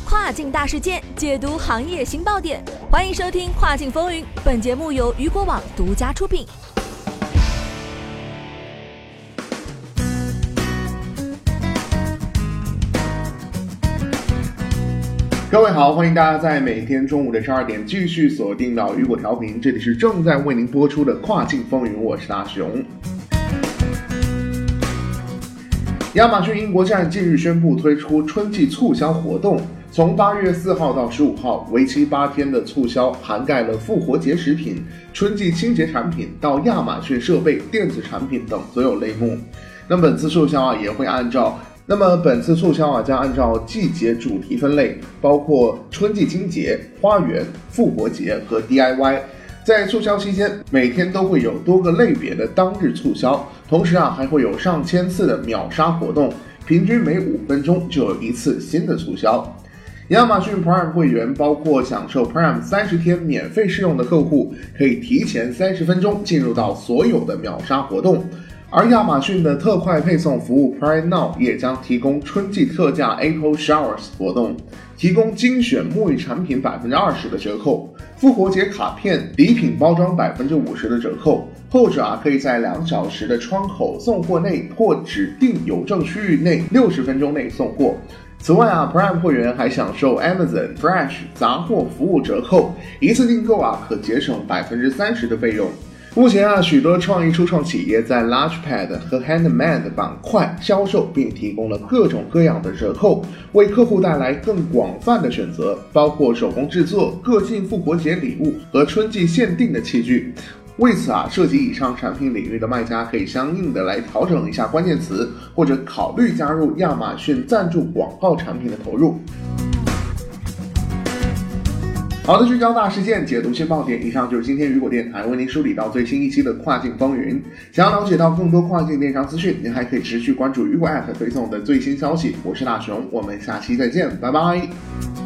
跨境大事件，解读行业新爆点。欢迎收听《跨境风云》，本节目由雨果网独家出品。各位好，欢迎大家在每天中午的十二点继续锁定到雨果调频，这里是正在为您播出的《跨境风云》，我是大熊。亚马逊英国站近日宣布推出春季促销活动，从八月四号到十五号，为期八天的促销涵盖了复活节食品、春季清洁产品到亚马逊设备、电子产品等所有类目。那么本次促销啊，也会按照那么本次促销啊，将按照季节主题分类，包括春季清洁、花园、复活节和 DIY。在促销期间，每天都会有多个类别的当日促销，同时啊，还会有上千次的秒杀活动，平均每五分钟就有一次新的促销。亚马逊 Prime 会员包括享受 Prime 三十天免费试用的客户，可以提前三十分钟进入到所有的秒杀活动。而亚马逊的特快配送服务 Prime Now 也将提供春季特价 Apple Showers 活动，提供精选沐浴产品百分之二十的折扣，复活节卡片礼品包装百分之五十的折扣，后者啊可以在两小时的窗口送货内或指定邮政区域内六十分钟内送货。此外啊，Prime 会员还享受 Amazon Fresh 杂货服务折扣，一次订购啊可节省百分之三十的费用。目前啊，许多创意初创企业在 Launchpad 和 Handmade 板块销售，并提供了各种各样的折扣，为客户带来更广泛的选择，包括手工制作、个性复活节礼物和春季限定的器具。为此啊，涉及以上产品领域的卖家可以相应的来调整一下关键词，或者考虑加入亚马逊赞助广告产品的投入。好的，聚焦大事件，解读新爆点。以上就是今天雨果电台为您梳理到最新一期的跨境风云。想要了解到更多跨境电商资讯，您还可以持续关注雨果 App 推送的最新消息。我是大熊，我们下期再见，拜拜。